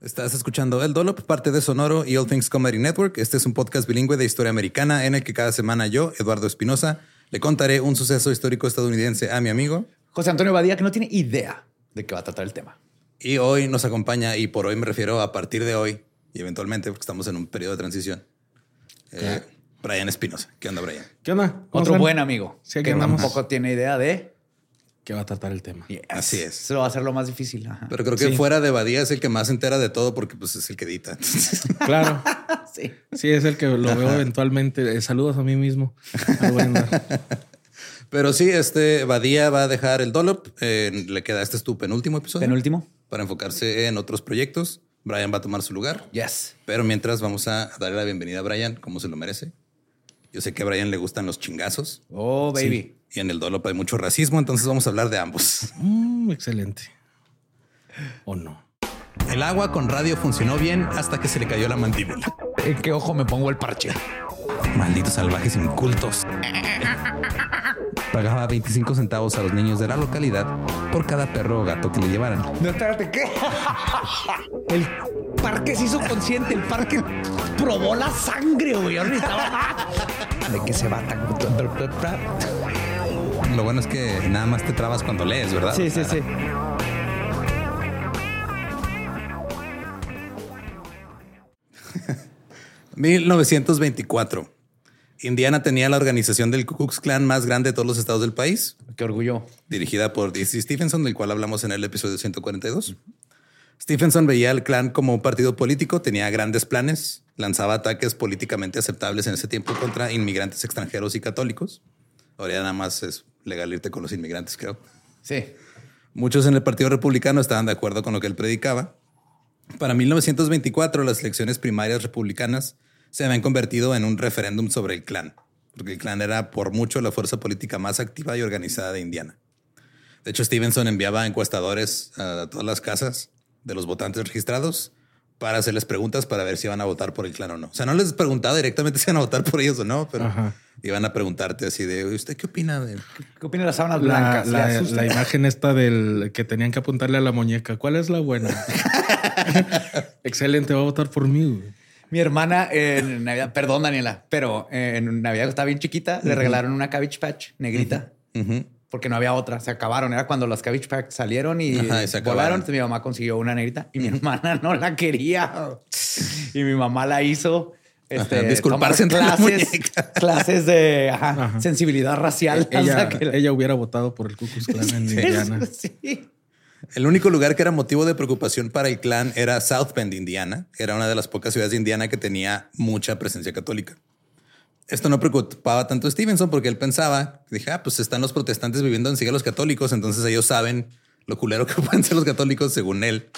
Estás escuchando El Dolop, parte de Sonoro y All Things Comedy Network. Este es un podcast bilingüe de historia americana en el que cada semana yo, Eduardo Espinosa, le contaré un suceso histórico estadounidense a mi amigo José Antonio Badía, que no tiene idea de qué va a tratar el tema. Y hoy nos acompaña, y por hoy me refiero a partir de hoy y eventualmente, porque estamos en un periodo de transición. Eh, Brian Espinosa. ¿Qué onda, Brian? ¿Qué onda? ¿Cómo Otro están? buen amigo Sí, que andamos. tampoco tiene idea de ¿Qué va a tratar el tema? Yes. Así es. Eso va a ser lo más difícil. Ajá. Pero creo que Sí. fuera de Badía es el que más se entera de todo porque pues, es el que edita. Claro. Sí. Sí, es el que lo veo eventualmente. Eh, saludos a mí mismo. Pero sí, este Badía va a dejar el Dolop. Eh, le queda este es tu penúltimo episodio Penúltimo. para enfocarse en otros proyectos. Brian va a tomar su lugar. Yes. Pero mientras vamos a darle la bienvenida a Brian, como se lo merece. Yo sé que a Brian le gustan los chingazos Oh, baby. Y en el Dolop hay mucho racismo, entonces vamos a hablar de ambos. Mm, excelente. ¿O no? El agua con radio funcionó bien hasta que se le cayó la mandíbula. ¿En qué ojo me pongo el parche? Malditos salvajes incultos. Pagaba 25 centavos a los niños de la localidad por cada perro o gato que le llevaran. No, espérate, ¿qué? El parque se hizo consciente. El parque probó la sangre, güey. ¿De qué se va tan...? Lo bueno es que nada más te trabas cuando lees, ¿verdad? Sí, sí, sí. 1924. Indiana tenía la organización del Ku Klux Klan más grande de todos los estados del país, Qué orgullo. dirigida por D.C. Stephenson, del cual hablamos en el episodio 142. Stephenson veía al Klan como un partido político, tenía grandes planes, lanzaba ataques políticamente aceptables en ese tiempo contra inmigrantes extranjeros y católicos. Ahora ya nada más es legal irte con los inmigrantes, creo. Sí. Muchos en el Partido Republicano estaban de acuerdo con lo que él predicaba. Para 1924, las elecciones primarias republicanas se habían convertido en un referéndum sobre el Klan, porque el Klan era por mucho la fuerza política más activa y organizada de Indiana. De hecho, Stevenson enviaba encuestadores a todas las casas de los votantes registrados para hacerles preguntas para ver si iban a votar por el Klan o no. O sea, no les preguntaba directamente si iban a votar por ellos o no, pero Ajá. iban a preguntarte así de, ¿usted qué opina de ¿Qué opina de las sábanas La, blancas? ¿Le la- imagen esta del que tenían que apuntarle a la muñeca. ¿Cuál es la buena? Excelente, va a votar por mí. güey. Mi hermana en Navidad, perdón Daniela, pero en Navidad estaba bien chiquita, le regalaron una Cabbage Patch negrita. Porque no había otra, se acabaron. Era cuando las Cabbage Patch salieron y, Ajá, y se volaron. acabaron. Entonces mi mamá consiguió una negrita y mi hermana no la quería. Y mi mamá la hizo. Este, Ajá, disculparse entre la clases, clases de ajá, Ajá. sensibilidad racial. ella, hasta que la- ella hubiera votado por el Ku Klux Klan en Indiana. Sí. El único lugar que era motivo de preocupación para el clan era South Bend, Indiana. Era una de las pocas ciudades de Indiana que tenía mucha presencia católica. Esto no preocupaba tanto a Stevenson porque él pensaba, dije, ah, pues están los protestantes viviendo en a los católicos, entonces ellos saben lo culero que pueden ser los católicos según él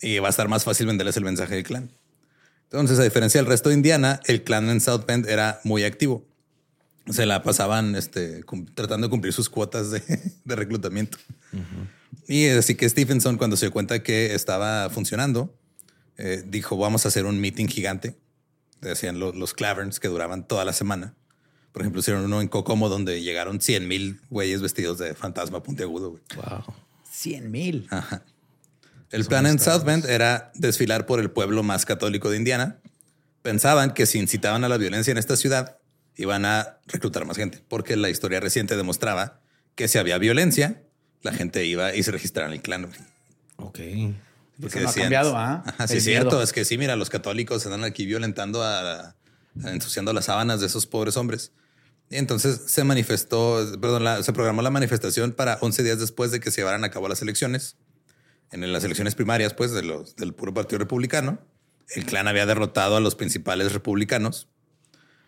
y va a estar más fácil venderles el mensaje del clan. Entonces, a diferencia del resto de Indiana, el clan en South Bend era muy activo. Se la pasaban este, tratando de cumplir sus cuotas de, de reclutamiento. Y así que Stevenson, cuando se dio cuenta que estaba funcionando, eh, dijo, vamos a hacer un meeting gigante. Decían lo- los Claverns que duraban toda la semana. Por ejemplo, hicieron uno en Kokomo donde llegaron 100 mil güeyes vestidos de fantasma puntiagudo. güey. Wow. 100 mil. El plan en South Bend era desfilar por el pueblo más católico de Indiana. Pensaban que si incitaban a la violencia en esta ciudad, iban a reclutar más gente, porque la historia reciente demostraba que si había violencia, la gente iba y se registraba en el clan. güey. Ok. Porque Eso no ha cambiado, ¿ah? Ajá, sí, es cierto. miedo. Es que sí, mira, los católicos andan aquí violentando a, a- ensuciando las sábanas de esos pobres hombres. Y entonces se manifestó, perdón, la- se programó la manifestación para 11 días después de que se llevaran a cabo las elecciones. En las elecciones primarias, pues, de los, del puro Partido Republicano. El clan había derrotado a los principales republicanos.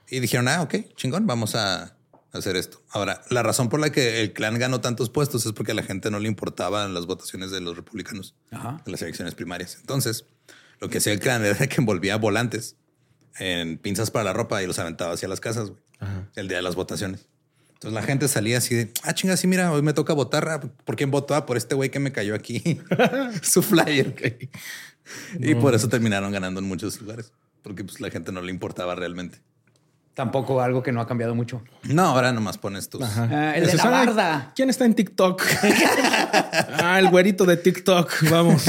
Y dijeron, ah, ok, chingón, vamos a hacer esto. Ahora, la razón por la que el clan ganó tantos puestos es porque a la gente no le importaban las votaciones de los republicanos Ajá. de las elecciones primarias. Entonces, lo que hacía el clan era que envolvía volantes en pinzas para la ropa y los aventaba hacia las casas güey, el día de las votaciones. Entonces la gente salía así de, ah, chinga, sí, mira, hoy me toca votar. ah, ¿Por quién votó? Ah, por este güey que me cayó aquí su flyer. Y por eso terminaron ganando en muchos lugares, porque pues la gente no le importaba realmente. Tampoco algo que no ha cambiado mucho. No, ahora nomás pones tus. Ah, el de la "Ay, barda. ¿Quién está en TikTok? ah, el güerito de TikTok. Vamos.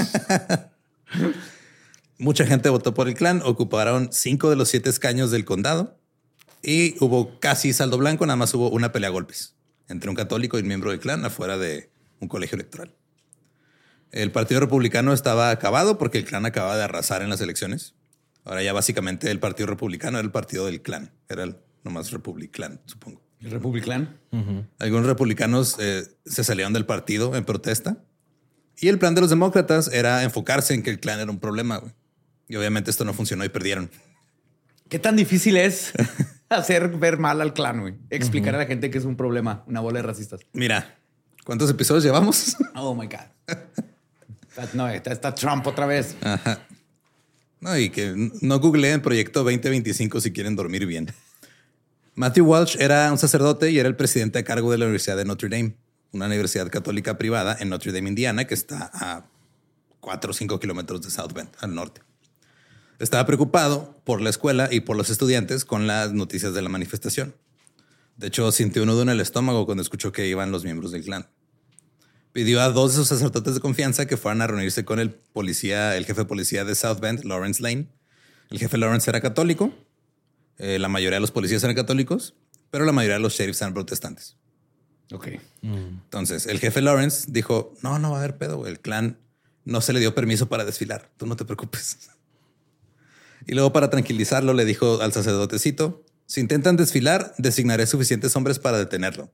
Mucha gente votó por el clan, ocuparon cinco de los siete escaños del condado y hubo casi saldo blanco, nada más hubo una pelea a golpes entre un católico y un miembro del clan afuera de un colegio electoral. El Partido Republicano estaba acabado porque el clan acababa de arrasar en las elecciones. Ahora ya básicamente el Partido Republicano era el partido del clan, era el nomás Republiclan, supongo. El Republiclan. Algunos republicanos eh, se salieron del partido en protesta y el plan de los demócratas era enfocarse en que el clan era un problema. güey. Y obviamente esto no funcionó y perdieron. ¿Qué tan difícil es hacer ver mal al clan, güey? Explicar a la gente que es un problema, una bola de racistas. Mira, ¿cuántos episodios llevamos? Oh my God. No, está, está Trump otra vez. No, y que no googleen Proyecto 2025 si quieren dormir bien. Matthew Walsh era un sacerdote y era el presidente a cargo de la Universidad de Notre Dame, una universidad católica privada en Notre Dame, Indiana, que está a 4 o 5 kilómetros de South Bend, al norte. Estaba preocupado por la escuela y por los estudiantes con las noticias de la manifestación. De hecho, sintió un nudo en el estómago cuando escuchó que iban los miembros del clan. Pidió a dos de sus sacerdotes de confianza que fueran a reunirse con el policía, el jefe de policía de South Bend, Lawrence Lane. El jefe Lawrence era católico. eh, la mayoría de los policías eran católicos, pero la mayoría de los sheriffs eran protestantes. Ok. Entonces, el jefe Lawrence dijo, no, no va a haber pedo. El clan no se le dio permiso para desfilar. Tú no te preocupes. Y luego, para tranquilizarlo, le dijo al sacerdotecito, si intentan desfilar, designaré suficientes hombres para detenerlo.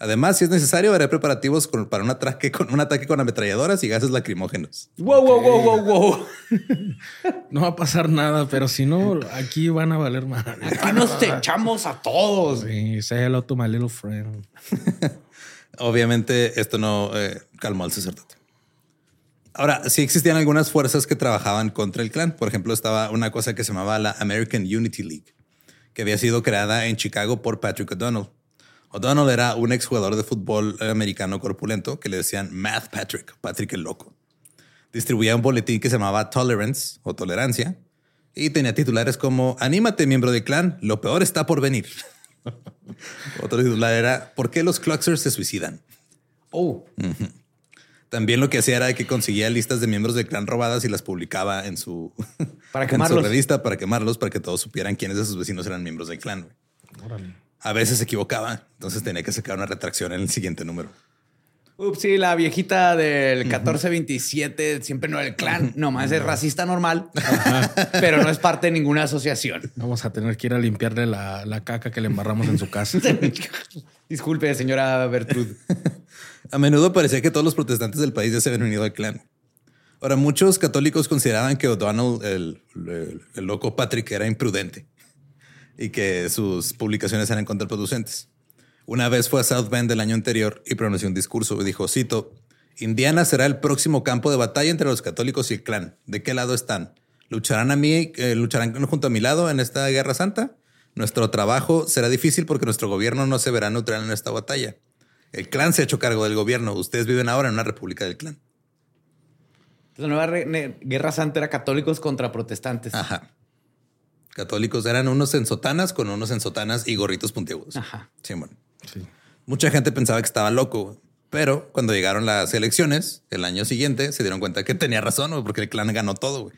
Además, si es necesario, haré preparativos con- para un ataque, con, un ataque con ametralladoras y gases lacrimógenos. Wow, wow, wow, wow, wow. No va a pasar nada, pero si no, aquí van a valer más. Aquí nos echamos a todos. Sí, say hello to my little friend. Obviamente, esto no eh, calmó al sacerdote. Ahora, sí existían algunas fuerzas que trabajaban contra el clan. Por ejemplo, estaba una cosa que se llamaba la American Unity League, que había sido creada en Chicago por Patrick O'Donnell. O'Donnell era un exjugador de fútbol americano corpulento que le decían Math Patrick, Patrick el Loco. Distribuía un boletín que se llamaba Tolerance o Tolerancia y tenía titulares como Anímate, miembro del clan, lo peor está por venir. Otro titular era ¿Por qué los Cluxers se suicidan? Oh, También lo que hacía era que conseguía listas de miembros del clan robadas y las publicaba en su, Para en su revista para quemarlos, para que todos supieran quiénes de sus vecinos eran miembros del clan. güey. A veces se equivocaba, entonces tenía que sacar una retracción en el siguiente número. Ups, sí, la viejita del 1427 siempre no era el clan, nomás es racista normal, pero no es parte de ninguna asociación. Vamos a tener que ir a limpiarle la, la caca que le embarramos en su casa. Disculpe, señora Bertrud. A menudo parecía que todos los protestantes del país ya se habían unido al clan. Ahora, muchos católicos consideraban que O'Donnell, el, el- el loco Patrick, era imprudente y que sus publicaciones eran contraproducentes. Una vez fue a South Bend el año anterior y pronunció un discurso y dijo, cito, Indiana será el próximo campo de batalla entre los católicos y el clan. ¿De qué lado están? ¿Lucharán a mí, eh, lucharán junto a mi lado en esta guerra santa? Nuestro trabajo será difícil porque nuestro gobierno no se verá neutral en esta batalla. El clan se ha hecho cargo del gobierno. Ustedes viven ahora en una república del clan. La nueva guerra santa era católicos contra protestantes. Ajá. Católicos eran unos en sotanas con unos en sotanas y gorritos puntiagudos. Ajá. Sí, bueno. Sí. Mucha gente pensaba que estaba loco, pero cuando llegaron las elecciones el año siguiente se dieron cuenta que tenía razón, porque el clan ganó todo.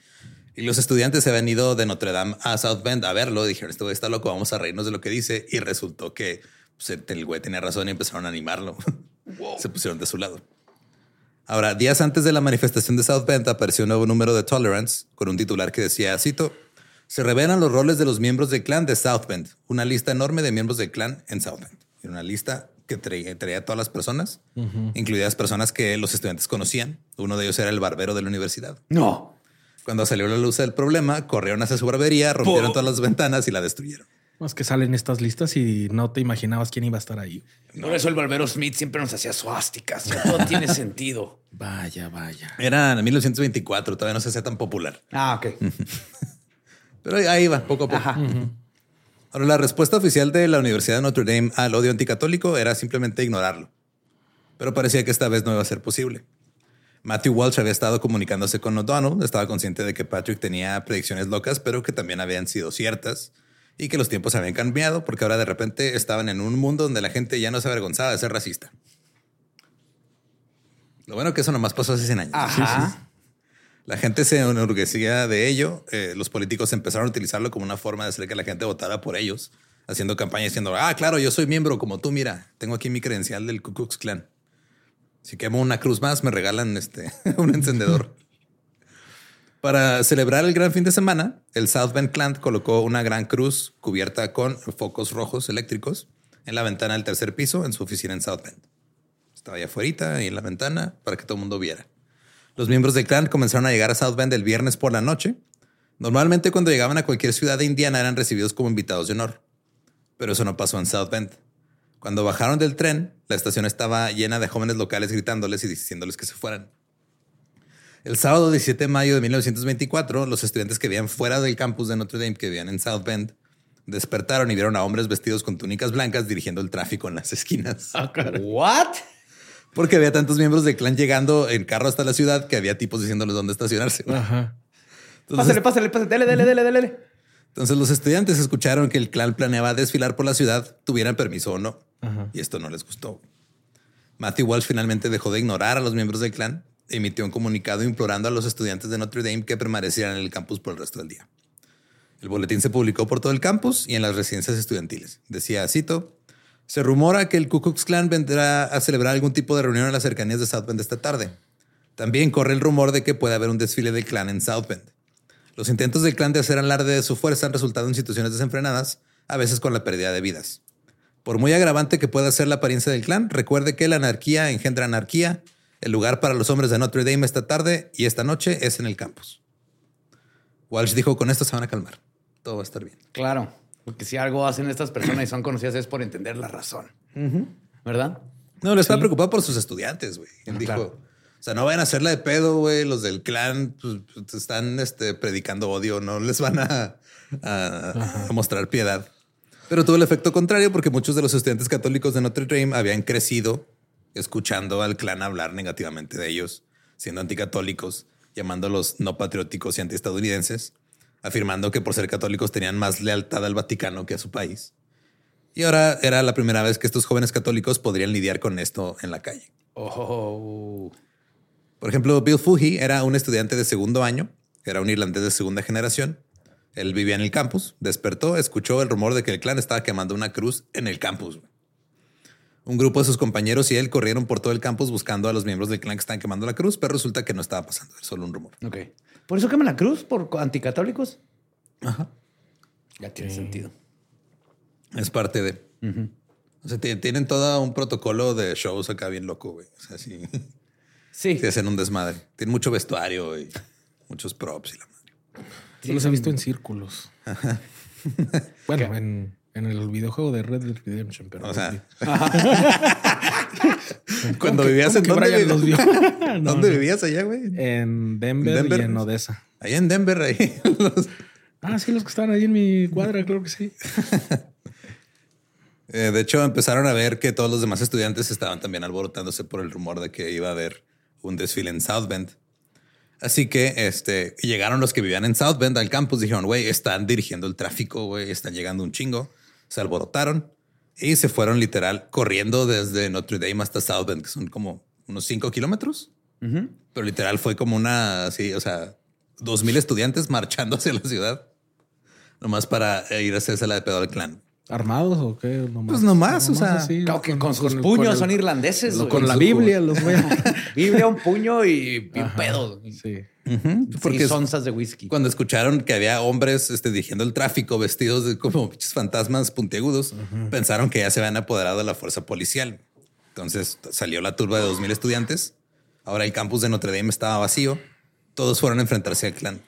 Y los estudiantes se habían ido de Notre Dame a South Bend a verlo. Dijeron, este güey está loco, vamos a reírnos de lo que dice. Y resultó que pues, el güey tenía razón y empezaron a animarlo. se pusieron de su lado. Ahora, días antes de la manifestación de South Bend apareció un nuevo número de Tolerance con un titular que decía, cito, se revelan los roles de los miembros del clan de South Bend. Una lista enorme de miembros del clan en South Bend. Era una lista que traía, traía a todas las personas, incluidas personas que los estudiantes conocían. Uno de ellos era el barbero de la universidad. No. Cuando salió la luz del problema, corrieron hacia su barbería, rompieron todas las ventanas y la destruyeron. Es que salen estas listas y no te imaginabas quién iba a estar ahí. Por eso el barbero Smith siempre nos hacía suásticas. Todo tiene sentido. Vaya, vaya. Era en 1924, todavía no se hacía tan popular. Ah, ok. Pero ahí- va, poco a poco. Ajá. Ahora, la respuesta oficial de la Universidad de Notre Dame al odio anticatólico era simplemente ignorarlo. Pero parecía que esta vez no iba a ser posible. Matthew Walsh había estado comunicándose con O'Donnell, estaba consciente de que Patrick tenía predicciones locas, pero que también habían sido ciertas y que los tiempos habían cambiado porque ahora de repente estaban en un mundo donde la gente ya no se avergonzaba de ser racista. Lo bueno que eso nomás pasó hace 100 años. Ajá. La gente se enorgullecía de ello. Eh, los políticos empezaron a utilizarlo como una forma de hacer que la gente votara por ellos, haciendo campaña diciendo, ah, claro, yo soy miembro como tú, mira, tengo aquí mi credencial del Ku Klux Klan. Si quemo una cruz más, me regalan este, un encendedor. Para celebrar el gran fin de semana, el South Bend Clan colocó una gran cruz cubierta con focos rojos eléctricos en la ventana del tercer piso en su oficina en South Bend. Estaba allá afuera y en la ventana para que todo el mundo viera. Los miembros del clan comenzaron a llegar a South Bend el viernes por la noche. Normalmente cuando llegaban a cualquier ciudad de Indiana eran recibidos como invitados de honor. Pero eso no pasó en South Bend. Cuando bajaron del tren, la estación estaba llena de jóvenes locales gritándoles y diciéndoles que se fueran. El sábado 17 de mayo de 1924, los estudiantes que vivían fuera del campus de Notre Dame, que vivían en South Bend, despertaron y vieron a hombres vestidos con túnicas blancas dirigiendo el tráfico en las esquinas. What? Porque había tantos miembros del clan llegando en carro hasta la ciudad que había tipos diciéndoles dónde estacionarse. Ajá. Entonces, Pásale, pásale, pásale. Dele, dele, dele, dele. entonces los estudiantes escucharon que el clan planeaba desfilar por la ciudad, tuvieran permiso o no. Y esto no les gustó. Matthew Walsh finalmente dejó de ignorar a los miembros del clan, emitió un comunicado implorando a los estudiantes de Notre Dame que permanecieran en el campus por el resto del día. El boletín se publicó por todo el campus y en las residencias estudiantiles. Decía, cito, se rumora que el Ku Klux Klan vendrá a celebrar algún tipo de reunión en las cercanías de South Bend esta tarde. También corre el rumor de que puede haber un desfile del clan en South Bend. Los intentos del clan de hacer alarde de su fuerza han resultado en situaciones desenfrenadas, a veces con la pérdida de vidas. Por muy agravante que pueda ser la apariencia del clan, recuerde que la anarquía engendra anarquía. El lugar para los hombres de Notre Dame esta tarde y esta noche es en el campus. Walsh dijo, con esto se van a calmar. Todo va a estar bien. Claro. Porque si algo hacen estas personas y son conocidas es por entender la razón. ¿Verdad? No, le estaba preocupado por sus estudiantes, güey. Él dijo, claro. o sea, no vayan a hacerla de pedo, güey. Los del clan pues, pues, están este, predicando odio, no les van a, a- a mostrar piedad. Pero tuvo el efecto contrario porque muchos de los estudiantes católicos de Notre Dame habían crecido escuchando al clan hablar negativamente de ellos, siendo anticatólicos, llamándolos no patrióticos y antiestadounidenses, afirmando que por ser católicos tenían más lealtad al Vaticano que a su país. Y ahora era la primera vez que estos jóvenes católicos podrían lidiar con esto en la calle. Oh. Por ejemplo, Bill Fuji era un estudiante de segundo año, era un irlandés de segunda generación. Él vivía en el campus, despertó, escuchó el rumor de que el clan estaba quemando una cruz en el campus. Un grupo de sus compañeros y él corrieron por todo el campus buscando a los miembros del clan que estaban quemando la cruz, pero resulta que no estaba pasando, era solo un rumor. Ok. ¿Por eso queman la cruz? ¿Por anticatólicos? Ajá. Ya tiene sentido. Es parte de. O sea, tienen todo un protocolo de shows acá bien loco, güey. O sea, sí, Sí. sí hacen un desmadre. Tienen mucho vestuario y muchos props y la madre. Yo los he visto en círculos. bueno, en, en el videojuego de Red Dead Redemption, pero. O sea, cuando vivías en dónde, Brian los vio? No, ¿Dónde no. vivías allá, güey? En Denver, Denver. y en Odessa. Allá en Denver, ahí. Los- Ah, sí, los que estaban ahí en mi cuadra, creo que sí. Eh, de hecho, empezaron a ver que todos los demás estudiantes estaban también alborotándose por el rumor de que iba a haber un desfile en South Bend. Así que este, llegaron los que vivían en South Bend al campus. Dijeron, güey, están dirigiendo el tráfico, güey, están llegando un chingo. Se alborotaron y se fueron literal corriendo desde Notre Dame hasta South Bend, que son como unos cinco kilómetros. Pero literal fue como una, así, o sea, dos mil estudiantes marchando hacia la ciudad. Nomás para ir a hacerse la de pedo al clan. ¿Armados o qué? Nomás, Pues nomás, o sea, así, Claro que con, sus puños el- son irlandeses. lo- con la Biblia los voy a... Biblia, un puño y bien pedo. Sí. Porque y es- onzas de whisky. Cuando escucharon que había hombres este, dirigiendo el tráfico vestidos de como pinches fantasmas puntiagudos, pensaron que ya se habían apoderado de la fuerza policial. Entonces salió la turba de 2.000 estudiantes. Ahora el campus de Notre Dame estaba vacío. Todos fueron a enfrentarse al clan.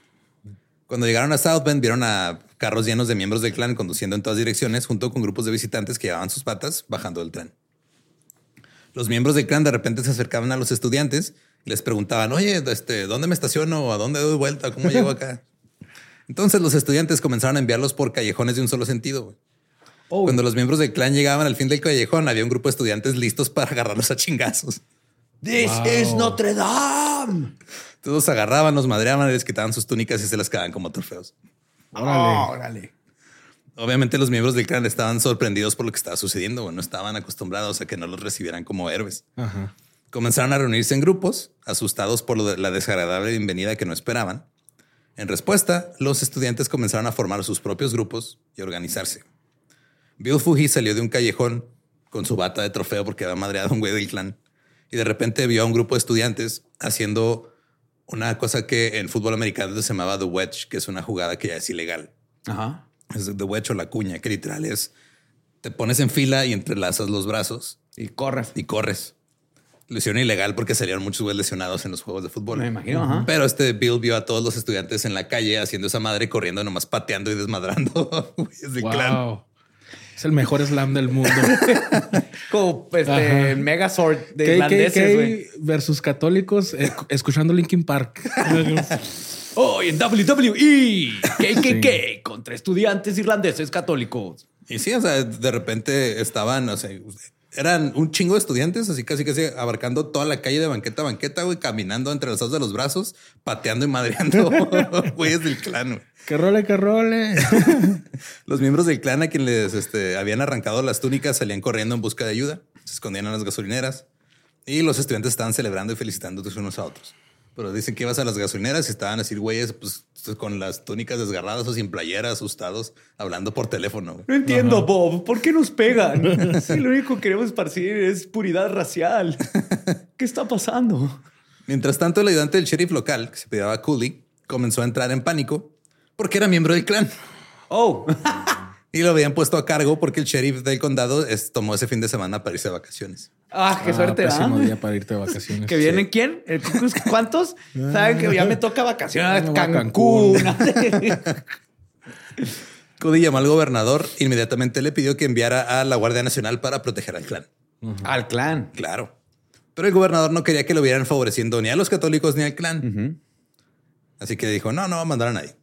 Cuando llegaron a South Bend, vieron a carros llenos de miembros del clan conduciendo en todas direcciones, junto con grupos de visitantes que llevaban sus patas bajando del tren. Los miembros del clan de repente se acercaban a los estudiantes y les preguntaban, oye, este, ¿dónde me estaciono? ¿A dónde doy vuelta? ¿Cómo llego acá? Entonces los estudiantes comenzaron a enviarlos por callejones de un solo sentido. güey. Cuando los miembros del clan llegaban al fin del callejón, había un grupo de estudiantes listos para agarrarlos a chingazos. This is Notre Dame. Todos agarraban, los madreaban, les quitaban sus túnicas y se las quedaban como trofeos. Órale. Órale. Obviamente los miembros del clan estaban sorprendidos por lo que estaba sucediendo. No estaban acostumbrados a que no los recibieran como héroes. Ajá. Comenzaron a reunirse en grupos, asustados por lo de la desagradable bienvenida que no esperaban. En respuesta, los estudiantes comenzaron a formar sus propios grupos y organizarse. Bill Fuji salió de un callejón con su bata de trofeo porque había madreado a un güey del clan y de repente vio a un grupo de estudiantes haciendo una cosa que en fútbol americano se llamaba the wedge, que es una jugada que ya es ilegal. Ajá. Es the wedge o la cuña, que literal es te pones en fila y entrelazas los brazos Y corre. y corres. Lo hicieron ilegal porque salieron muchos güeyes lesionados en los juegos de fútbol. Me imagino, ajá. Pero este Bill vio a todos los estudiantes en la calle haciendo esa madre, corriendo, nomás pateando y desmadrando clan. Es el mejor slam del mundo. Como Ajá. este Megazord de KKK irlandeses, güey. versus católicos eh, escuchando Linkin Park. Hoy en WWE, KKK contra estudiantes irlandeses católicos. Y sí, o sea, de repente estaban, o sea, eran un chingo de estudiantes, así casi casi abarcando toda la calle de banqueta a banqueta, güey, caminando entre los de los brazos, pateando y madreando güeyes del clan. güey. que role, que role. Los miembros del clan a quien les este, habían arrancado las túnicas salían corriendo en busca de ayuda, se escondían en las gasolineras y los estudiantes estaban celebrando y felicitándose unos a otros. Pero dicen que ibas a las gasolineras y estaban así, güeyes, pues con las túnicas desgarradas o sin playera, asustados, hablando por teléfono. güey. No entiendo, Bob. ¿Por qué nos pegan? Si lo único que queremos esparcir es puridad racial. ¿Qué está pasando? Mientras tanto, el ayudante del sheriff local, que se llamaba Cooley, comenzó a entrar en pánico porque era miembro del clan Oh, y lo habían puesto a cargo porque el sheriff del condado es- tomó ese fin de semana para irse de vacaciones. Ah, qué suerte. Ah, pésimo ¿ah? día para irte de vacaciones. ¿Que vienen quién? ¿El Ku Klux- ¿Cuántos? Saben que ya me toca vacaciones Ah, Cancún. Cancún. Cody llamó al gobernador, inmediatamente le pidió que enviara a la Guardia Nacional para proteger al clan. Al clan. Claro. Pero el gobernador no quería que lo vieran favoreciendo ni a los católicos ni al clan. Así que dijo, no, no va a mandar a nadie.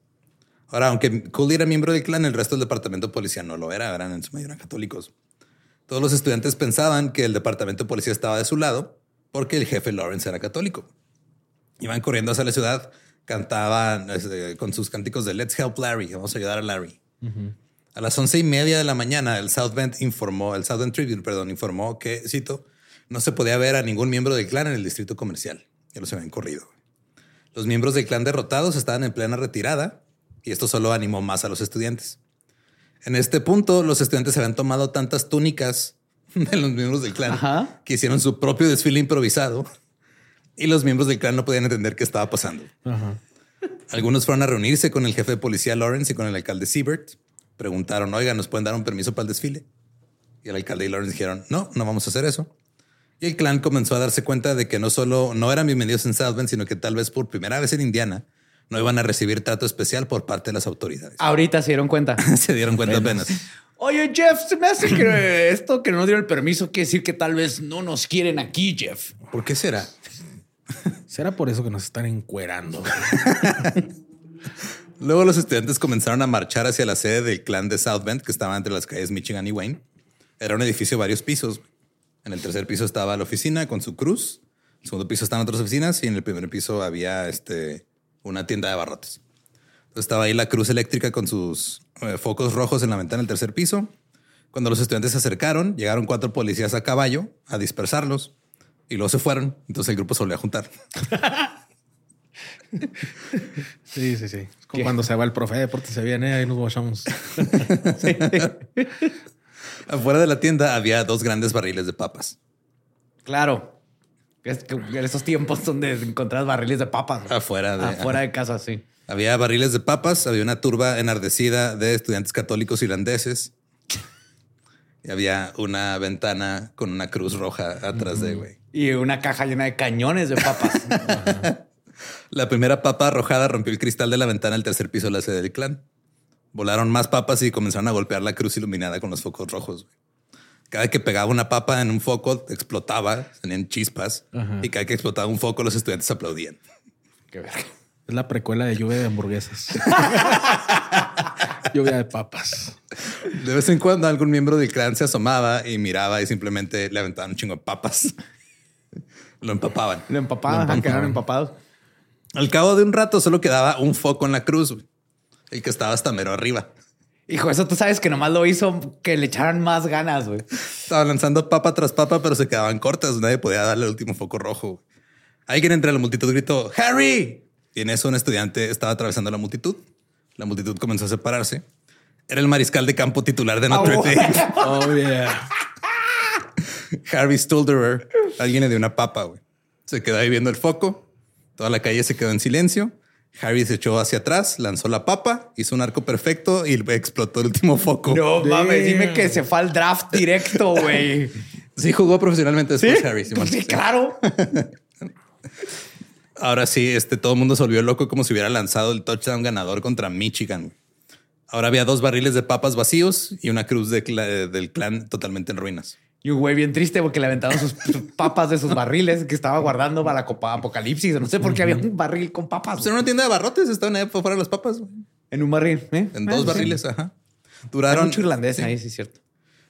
Ahora, aunque Cooley era miembro del clan, el resto del departamento de policía no lo era, eran en su mayoría católicos. Todos los estudiantes pensaban que el departamento de policía estaba de su lado porque el jefe Lawrence era católico. Iban corriendo hacia la ciudad, cantaban este, con sus cánticos de Let's help Larry, vamos a ayudar a Larry. A las once y media de la mañana, el South Bend informó, el Southern Tribune, perdón, informó que, cito, no se podía ver a ningún miembro del clan en el distrito comercial. Ya los habían corrido. Los miembros del clan derrotados estaban en plena retirada y esto solo animó más a los estudiantes. En este punto, los estudiantes habían tomado tantas túnicas de los miembros del clan Ajá. que hicieron su propio desfile improvisado y los miembros del clan no podían entender qué estaba pasando. Ajá. Algunos fueron a reunirse con el jefe de policía Lawrence y con el alcalde Siebert. Preguntaron, oiga, ¿nos pueden dar un permiso para el desfile? Y el alcalde y Lawrence dijeron, no, no vamos a hacer eso. Y el clan comenzó a darse cuenta de que no solo no eran bienvenidos en South Bend, sino que tal vez por primera vez en Indiana no iban a recibir trato especial por parte de las autoridades. Ahorita se dieron cuenta. Se dieron cuenta apenas. Oye, Jeff, se me hace que esto que no nos dieron el permiso quiere decir que tal vez no nos quieren aquí, Jeff. ¿Por qué será? ¿Será por eso que nos están encuerando? Luego los estudiantes comenzaron a marchar hacia la sede del clan de South Bend, que estaba entre las calles Michigan y Wayne. Era un edificio de varios pisos. En el tercer piso estaba la oficina con su cruz. En el segundo piso estaban otras oficinas y en el primer piso había este, una tienda de barrotes. Entonces estaba ahí la cruz eléctrica con sus eh, focos rojos en la ventana del tercer piso. Cuando los estudiantes se acercaron, llegaron cuatro policías a caballo a dispersarlos y luego se fueron. Entonces el grupo se volvió a juntar. Sí, sí, sí. Es como cuando se va el profe de deporte, se viene, ahí nos guachamos. Afuera de la tienda había dos grandes barriles de papas. Claro. Es que en esos tiempos donde encontrás barriles de papas. Afuera de, Afuera de casa, sí. Había barriles de papas, había una turba enardecida de estudiantes católicos irlandeses. Y había una ventana con una cruz roja atrás de, güey. Y una caja llena de cañones de papas. La primera papa arrojada rompió el cristal de la ventana del tercer piso de la sede del clan. Volaron más papas y comenzaron a golpear la cruz iluminada con los focos rojos. güey. Cada que pegaba una papa en un foco, explotaba, tenían chispas. Y cada que explotaba un foco, los estudiantes aplaudían. Qué verga. Es la precuela de lluvia de hamburguesas. lluvia de papas. De vez en cuando algún miembro del clan se asomaba y miraba y simplemente le aventaban un chingo de papas. Lo empapaban. Lo empapaban, quedaron empapados. Al cabo de un rato solo quedaba un foco en la cruz, el que estaba hasta mero arriba. Hijo, eso tú sabes que nomás lo hizo que le echaran más ganas, güey. Estaba lanzando papa tras papa, pero se quedaban cortas. Nadie podía darle el último foco rojo. Alguien entre la multitud gritó Harry. Y en eso un estudiante estaba atravesando la multitud. La multitud comenzó a separarse. Era el mariscal de campo titular de Notre Oh. Dame, Oh, yeah. Harry Stolderer. Alguien le dio una papa. güey. Se quedó ahí viendo el foco. Toda la calle se quedó en silencio. Harry se echó hacia atrás, lanzó la papa, hizo un arco perfecto y explotó el último foco. No mames, dime que se fue al draft directo, güey. Sí, jugó profesionalmente después Harry. Simón. Sí, claro. Ahora sí, este, todo el mundo se volvió loco como si hubiera lanzado el touchdown ganador contra Michigan. Ahora había dos barriles de papas vacíos y una cruz de del clan totalmente en ruinas. Y un güey bien triste porque le aventaron sus papas de sus barriles que estaba guardando para la copa apocalipsis. No sé por qué había un barril con papas. Pues en una tienda de barrotes estaban ahí fuera de las papas. güey. En un barril. ¿eh? En Ah, dos sí. barriles, ajá. Hay Duraron. mucho irlandés ahí, sí, es cierto.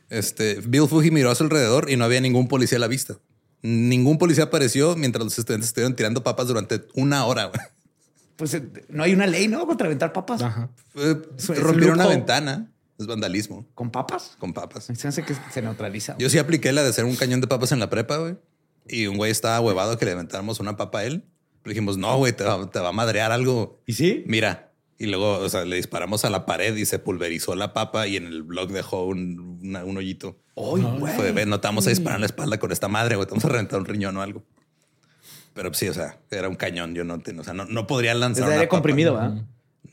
Este, Bill Fuji miró a su alrededor y no había ningún policía a la vista. Ningún policía apareció mientras los estudiantes estuvieron tirando papas durante una hora. güey. Pues eh, no hay una ley, ¿no? Contra aventar papas. Ajá. Eh, Rompieron una ventana. Es vandalismo ¿Con papas? con papas. Se hace que se neutraliza. Yo sí apliqué la de hacer un cañón de papas en la prepa, güey. Y un güey estaba huevado que le aventáramos una papa a él. Le dijimos, no, güey, te va, te va a madrear algo. ¿Y sí? Mira. Y luego, o sea, le disparamos a la pared y se pulverizó la papa y en el blog dejó un, una- un hoyito. ¡Ay, güey! Fue de, "Ve, no te vamos a disparar en la espalda con esta madre, güey. Te vamos a reventar un riñón o algo. Pero pues, sí, o sea, era un cañón. Yo no, te- o sea, no, no podría Es lanzar de una aire papa. comprimido, ¿verdad?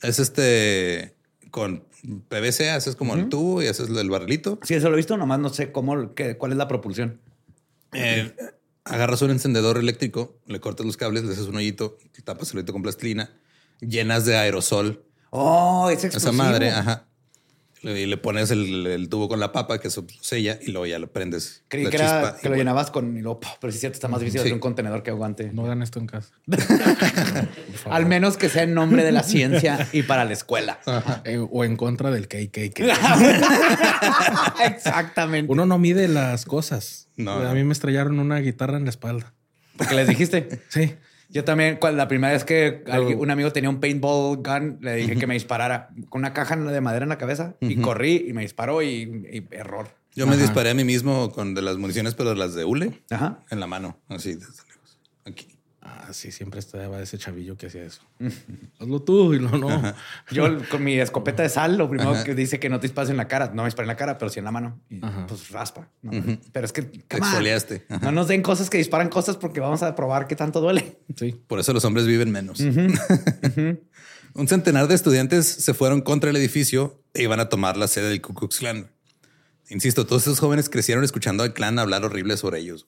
Es este con PVC, haces como el tubo y haces el barrilito. Sí, eso lo he visto, nomás no sé cómo, qué- cuál es la propulsión. Eh, agarras un encendedor eléctrico, le cortas los cables, le haces un hoyito, tapas el hoyito con plastilina, llenas de aerosol Oh, es esa explosivo. madre, ajá. Y le pones el, el tubo con la papa que eso sella y luego ya lo prendes. Creí que, era, chispa que y lo bueno. llenabas con... y luego, ¡pah! pero sí es cierto, está más difícil Sí. hacer un contenedor que aguante. No hagan esto en casa. Al menos que sea en nombre de la ciencia y para la escuela. Eh, o en contra del KKK. Exactamente. Uno no mide las cosas. No, a mí me estrellaron una guitarra en la espalda. Porque les dijiste. Sí. Yo también, cuando la primera vez que alguien- un amigo tenía un paintball gun, le dije que me disparara con una caja de madera en la cabeza y corrí y me disparó y, y error. Yo me disparé a mí mismo con de las municiones, pero las de hule Ajá. en la mano, así desde lejos. Aquí. Ah, sí, siempre estaba ese chavillo que hacía eso. Hazlo tú y no, no. Yo con mi escopeta de sal, lo primero que dice que no te dispares en la cara. No me dispares en la cara, pero sí en la mano. Y pues raspa. ¿no? Pero es que... Te exfoliaste. No nos den cosas que disparan cosas porque vamos a probar qué tanto duele. Sí. Por eso los hombres viven menos. Un centenar de estudiantes se fueron contra el edificio e iban a tomar la sede del Ku Klux Klan. Insisto, todos esos jóvenes crecieron escuchando al clan hablar horrible sobre ellos.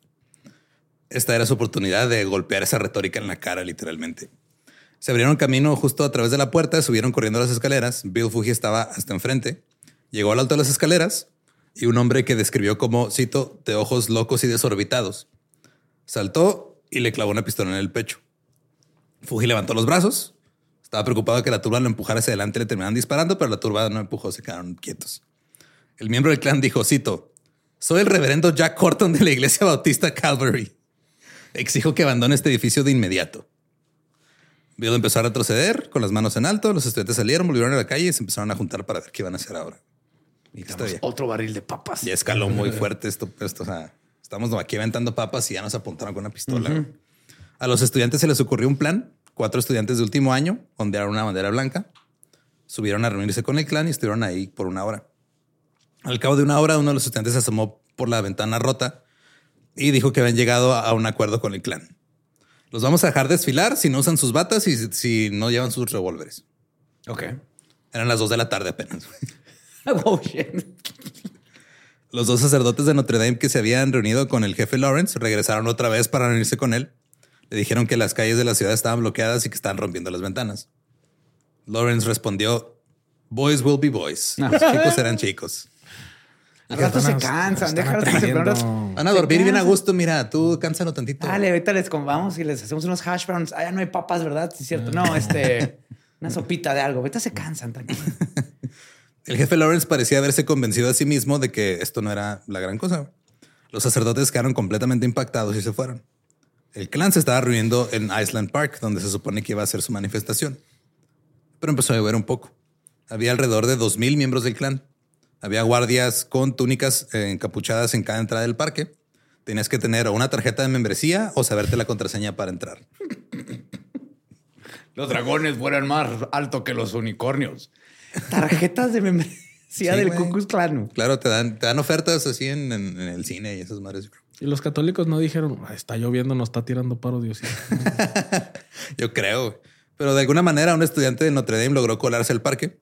Esta era su oportunidad de golpear esa retórica en la cara, literalmente. Se abrieron camino justo a través de la puerta, subieron corriendo las escaleras. Bill Fuji estaba hasta enfrente. Llegó al alto de las escaleras y un hombre que describió como, cito, de ojos locos y desorbitados. Saltó y le clavó una pistola en el pecho. Fuji levantó los brazos. Estaba preocupado de que la turba lo empujara hacia adelante y le terminaran disparando, pero la turba no empujó, se quedaron quietos. El miembro del clan dijo, cito, soy el reverendo Jack Horton de la iglesia bautista Calvary. Exijo que abandone este edificio de inmediato. Bill empezó a retroceder con las manos en alto. Los estudiantes salieron, volvieron a la calle y se empezaron a juntar para ver qué iban a hacer ahora. Bien. Otro barril de papas. Ya escaló muy fuerte esto. esto o sea, estamos aquí aventando papas y ya nos apuntaron con una pistola. A los estudiantes se les ocurrió un plan. Cuatro estudiantes de último año ondearon una bandera blanca, subieron a reunirse con el clan y estuvieron ahí por una hora. Al cabo de una hora, uno de los estudiantes se asomó por la ventana rota y dijo que habían llegado a un acuerdo con el clan. Los vamos a dejar desfilar si no usan sus batas y si- no llevan sus revólveres. Ok. Eran las dos de la tarde apenas. Oh, shit. Los dos sacerdotes de Notre Dame que se habían reunido con el jefe Lawrence regresaron otra vez para reunirse con él. Le dijeron que las calles de la ciudad estaban bloqueadas y que estaban rompiendo las ventanas. Lawrence respondió, Boys will be boys. Los chicos serán chicos. Al rato se cansan. Déjalos Van a dormir bien a cansan. gusto. Mira, tú cánsalo tantito. Dale, ahorita les vamos y les hacemos unos hash browns. Ah, ya no hay papas, ¿verdad? Sí, es cierto. No, este, una sopita de algo. Ahorita se cansan, tranquilo. El jefe Lawrence parecía haberse convencido a sí mismo de que esto no era la gran cosa. Los sacerdotes quedaron completamente impactados y se fueron. El clan se estaba reuniendo en Island Park, donde se supone que iba a ser su manifestación. Pero empezó a llover un poco. Había alrededor de 2.000 miembros del clan. Había guardias con túnicas eh, encapuchadas en cada entrada del parque. Tenías que tener una tarjeta de membresía o saberte la contraseña para entrar. Los dragones vuelan más alto que los unicornios. Tarjetas de membresía Sí, del. Ku Klux Klan. Claro, te dan, te dan ofertas así en, en- en el cine y esas madres. Y los católicos no dijeron, "Ah, está lloviendo, nos está tirando paro Dios. Yo creo. Pero de alguna manera un estudiante de Notre Dame logró colarse al parque.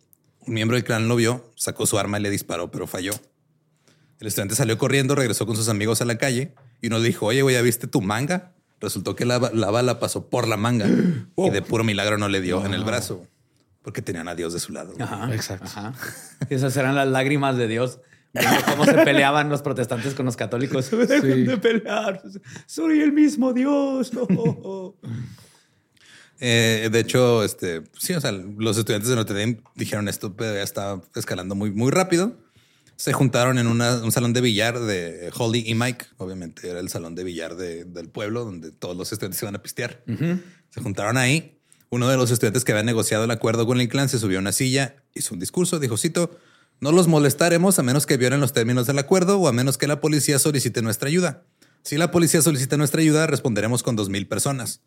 Un miembro del clan lo vio, sacó su arma y le disparó, pero falló. El estudiante salió corriendo, regresó con sus amigos a la calle y uno le dijo, oye, güey, ¿ya viste tu manga? Resultó que la, la bala pasó por la manga y de puro milagro no le dio en el brazo porque tenían a Dios de su lado. Ajá. Exacto. Ajá. Esas eran las lágrimas de Dios. Cómo se peleaban los protestantes con los católicos. Dejen de pelear. Soy el mismo Dios. Eh, de hecho, este, sí, o sea, los estudiantes de Notre Dame dijeron esto, pero ya está escalando muy, muy rápido. Se juntaron en una- un salón de billar de Holly y Mike. Obviamente era el salón de billar de- del pueblo donde todos los estudiantes iban a pistear. Se juntaron ahí. Uno de los estudiantes que había negociado el acuerdo con el clan se subió a una silla, hizo un discurso, dijo, cito, no los molestaremos a menos que violen los términos del acuerdo o a menos que la policía solicite nuestra ayuda. Si la policía solicita nuestra ayuda, responderemos con dos mil personas.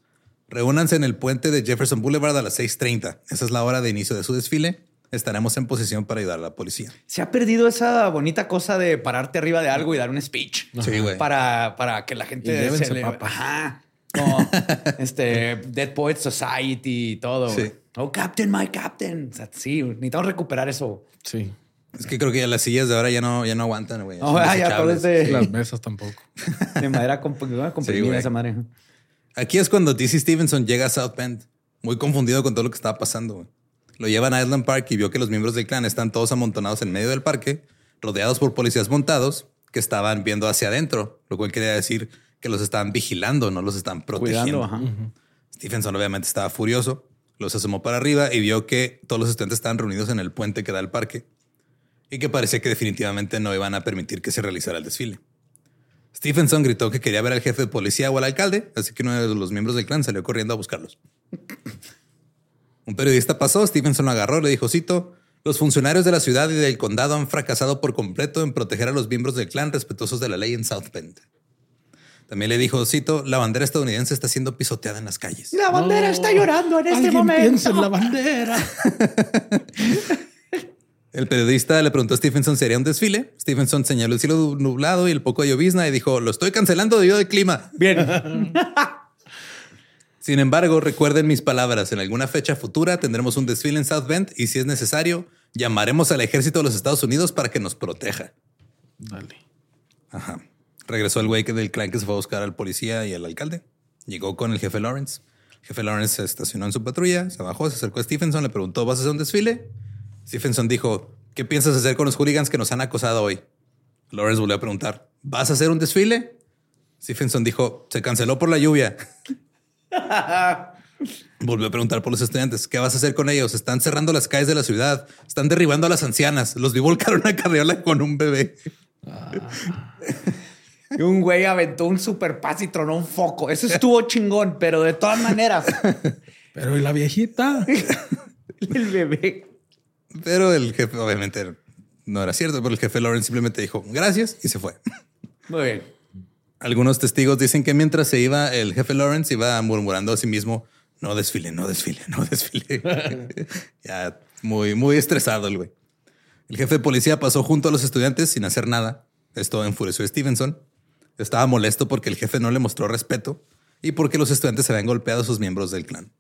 Reúnanse en el puente de Jefferson Boulevard a las 6:30. Esa es la hora de inicio de su desfile. Estaremos en posición para ayudar a la policía. Se ha perdido esa bonita cosa de pararte arriba de algo y dar un speech. Sí, güey. Para, para que la gente Y se le-. Ajá. Como este Dead Poets Society y todo. Sí. Oh, Captain, my Captain. O sea, sí, necesitamos recuperar eso. Sí. Es que creo que ya las sillas de ahora ya no, ya no aguantan, güey. Oh, ya Las mesas tampoco. de madera comp- comprimida güey. esa madre. Aquí es cuando DC Stevenson llega a South Bend, muy confundido con todo lo que estaba pasando. Lo llevan a Island Park y vio que los miembros del clan están todos amontonados en medio del parque, rodeados por policías montados que estaban viendo hacia adentro, lo cual quería decir que los estaban vigilando, no los están protegiendo. Cuidando, ajá. Stephenson obviamente estaba furioso, los asomó para arriba y vio que todos los estudiantes estaban reunidos en el puente que da al parque y que parecía que definitivamente no iban a permitir que se realizara el desfile. Stephenson gritó que quería ver al jefe de policía o al alcalde, así que uno de los miembros del clan salió corriendo a buscarlos. Un periodista pasó, Stephenson lo agarró, le dijo, cito, los funcionarios de la ciudad y del condado han fracasado por completo en proteger a los miembros del clan respetuosos de la ley en South Bend. También le dijo, cito, la bandera estadounidense está siendo pisoteada en las calles. La bandera está llorando en este momento. piensa en la bandera. El periodista le preguntó a Stephenson si haría un desfile. Stephenson señaló el cielo nublado y el poco de llovizna y dijo, lo estoy cancelando debido al clima. Bien. Sin embargo, recuerden mis palabras. En alguna fecha futura tendremos un desfile en South Bend y si es necesario, llamaremos al ejército de los Estados Unidos para que nos proteja. Dale. Ajá. Regresó el güey que del clan que se fue a buscar al policía y al alcalde. Llegó con el jefe Lawrence. El jefe Lawrence se estacionó en su patrulla, se bajó, se acercó a Stephenson, le preguntó, ¿vas a hacer un desfile? Stephenson dijo, ¿qué piensas hacer con los hooligans que nos han acosado hoy? Lawrence volvió a preguntar, ¿vas a hacer un desfile? Stephenson dijo, se canceló por la lluvia. Volvió a preguntar por los estudiantes, ¿qué vas a hacer con ellos? Están cerrando las calles de la ciudad, están derribando a las ancianas, los vi volcar una carriola con un bebé. Y un güey aventó un super paz y tronó un foco. Eso estuvo chingón, pero de todas maneras, Pero ¿y la viejita? el bebé. Pero el jefe, obviamente, no era cierto, pero el jefe Lawrence simplemente dijo gracias y se fue. Muy bien. Algunos testigos dicen que mientras se iba, el jefe Lawrence iba murmurando a sí mismo, no desfile, no desfile, no desfile. ya muy, muy estresado el güey. El jefe de policía pasó junto a los estudiantes sin hacer nada. Esto enfureció a Stevenson. Estaba molesto porque el jefe no le mostró respeto y porque los estudiantes se habían golpeado a sus miembros del clan.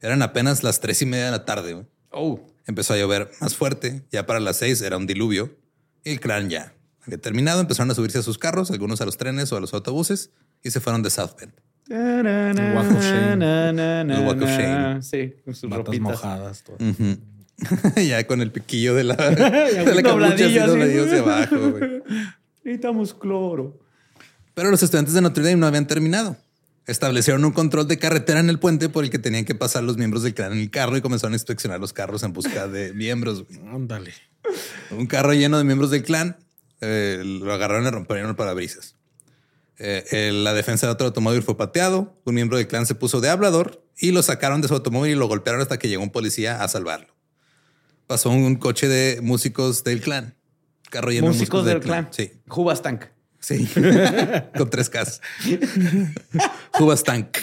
Eran apenas las tres y media de la tarde. Oh, Empezó a llover más fuerte. Ya para las seis era un diluvio. Y el clan ya había terminado. Empezaron a subirse a sus carros, algunos a los trenes o a los autobuses y se fueron de South Bend. el Walk of Shame. El Walk of Shame. Sí, con sus Matas ropitas. mojadas. todo. ya con el piquillo de la, de la capucha así hacia abajo. güey. Necesitamos cloro. Pero los estudiantes de Notre Dame no habían terminado. Establecieron un control de carretera en el puente por el que tenían que pasar los miembros del clan en el carro y comenzaron a inspeccionar los carros en busca de miembros. Ándale. Un carro lleno de miembros del clan eh, lo agarraron y rompieron el parabrisas. Eh, eh, la defensa de otro automóvil fue pateado. Un miembro del clan se puso de hablador y lo sacaron de su automóvil y lo golpearon hasta que llegó un policía a salvarlo. Pasó un coche de músicos del clan. Carro lleno Músicos de del clan. Sí, Jubas Tank. Sí. Con tres Ks. Hubastank.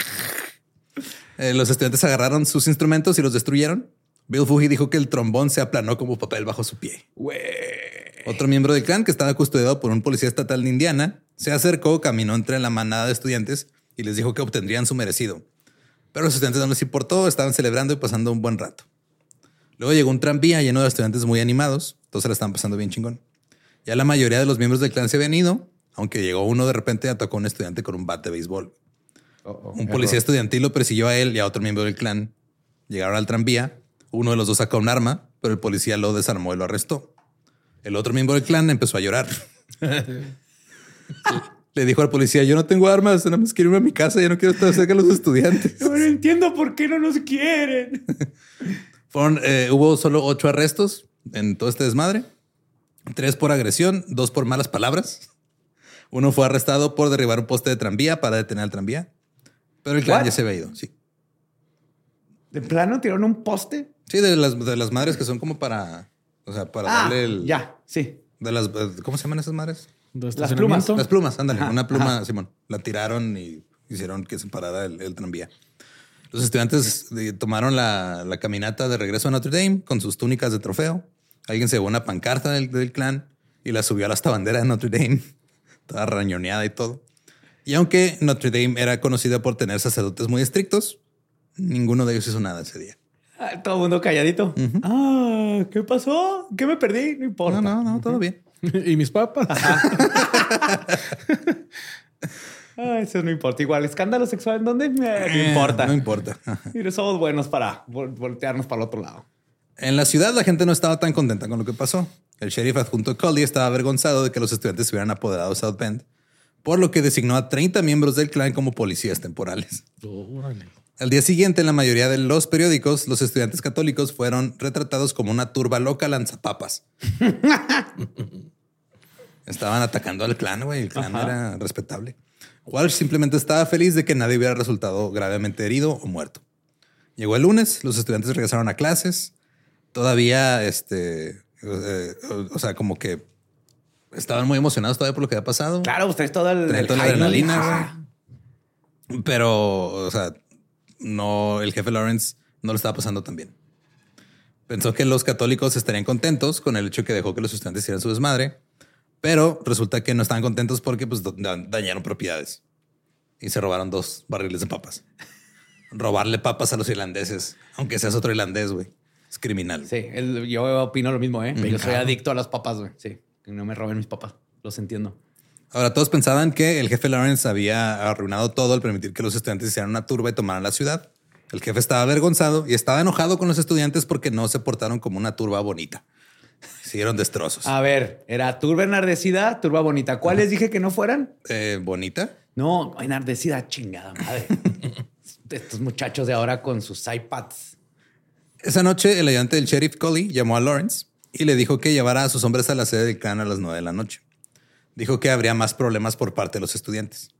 Eh, los estudiantes agarraron sus instrumentos y los destruyeron. Bill Fuji dijo que el trombón se aplanó como papel bajo su pie. Otro miembro del clan que estaba custodiado por un policía estatal de Indiana se acercó, caminó entre la manada de estudiantes y les dijo que obtendrían su merecido. Pero los estudiantes no les importó, estaban celebrando y pasando un buen rato. Luego llegó un tranvía lleno de estudiantes muy animados, todos se la estaban pasando bien chingón. Ya la mayoría de los miembros del clan se habían ido, aunque llegó uno de repente y atacó a un estudiante con un bate de béisbol. Un policía estudiantil lo persiguió a él y a otro miembro del clan. Llegaron al tranvía. Uno de los dos sacó un arma, pero el policía lo desarmó y lo arrestó. El otro miembro del clan empezó a llorar. Le dijo al policía, yo no tengo armas, nada más quiero irme a mi casa, yo no quiero estar cerca de los estudiantes. No entiendo por qué no nos quieren. Fueron, eh, hubo solo ocho arrestos en todo este desmadre. Tres por agresión, dos por malas palabras. Uno fue arrestado por derribar un poste de tranvía para detener al tranvía. Pero el clan What? ya se había ido, sí. ¿De plano tiraron un poste? Sí, de las, de las madres que son como para, o sea, para Ah, darle el... ya, sí. De las, ¿Cómo se llaman esas madres? ¿De Las estacionamiento? Las plumas, ándale. Ajá, una pluma, ajá. Simón. La tiraron y hicieron que se parara el, el tranvía. Los estudiantes eh, tomaron la, la caminata de regreso a Notre Dame con sus túnicas de trofeo. Alguien se llevó una pancarta del, del clan y la subió a la hasta bandera de Notre Dame, toda rañoneada y todo. Y aunque Notre Dame era conocida por tener sacerdotes muy estrictos, ninguno de ellos hizo nada ese día. Ah, todo el mundo calladito. Ah, ¿qué pasó? ¿Qué me perdí? No importa. No, no, no, todo bien. ¿Y mis papas? Ah, eso no importa. Igual, escándalo sexual en dónde? Eh, no Eh, importa. No importa. Mire, somos buenos para vol- voltearnos para el otro lado. En la ciudad la gente no estaba tan contenta con lo que pasó. El sheriff adjunto Cully estaba avergonzado de que los estudiantes se hubieran apoderado de South Bend, por lo que designó a 30 miembros del clan como policías temporales. Órale. Al día siguiente, en la mayoría de los periódicos, los estudiantes católicos fueron retratados como una turba loca lanzapapas. Estaban atacando al clan, güey. El clan era respetable. Walsh simplemente estaba feliz de que nadie hubiera resultado gravemente herido o muerto. Llegó el lunes, los estudiantes regresaron a clases. Todavía, este, eh, o, o sea, como que estaban muy emocionados todavía por lo que había pasado. Claro, ustedes toda el, Traen el toda la adrenalina, Ajá. Pero, o sea, no, el jefe Lawrence no lo estaba pasando tan bien. Pensó que los católicos estarían contentos con el hecho que dejó que los estudiantes hicieran su desmadre, pero resulta que no estaban contentos porque pues, da- dañaron propiedades y se robaron dos barriles de papas. Robarle papas a los irlandeses, aunque seas otro irlandés, güey, es criminal. Sí, el- yo opino lo mismo, ¿eh? Yo soy adicto a las papas, güey. Sí, que no me roben mis papas. Los entiendo. Ahora, todos pensaban que el jefe Lawrence había arruinado todo al permitir que los estudiantes hicieran una turba y tomaran la ciudad. El jefe estaba avergonzado y estaba enojado con los estudiantes porque no se portaron como una turba bonita. Hicieron destrozos. A ver, era turba enardecida, turba bonita. ¿Cuáles dije que no fueran? Eh, ¿Bonita? No, enardecida, chingada madre. Estos muchachos de ahora con sus iPads. Esa noche, el ayudante del sheriff Coley llamó a Lawrence y le dijo que llevara a sus hombres a la sede del clan a las nueve de la noche. Dijo que habría más problemas por parte de los estudiantes.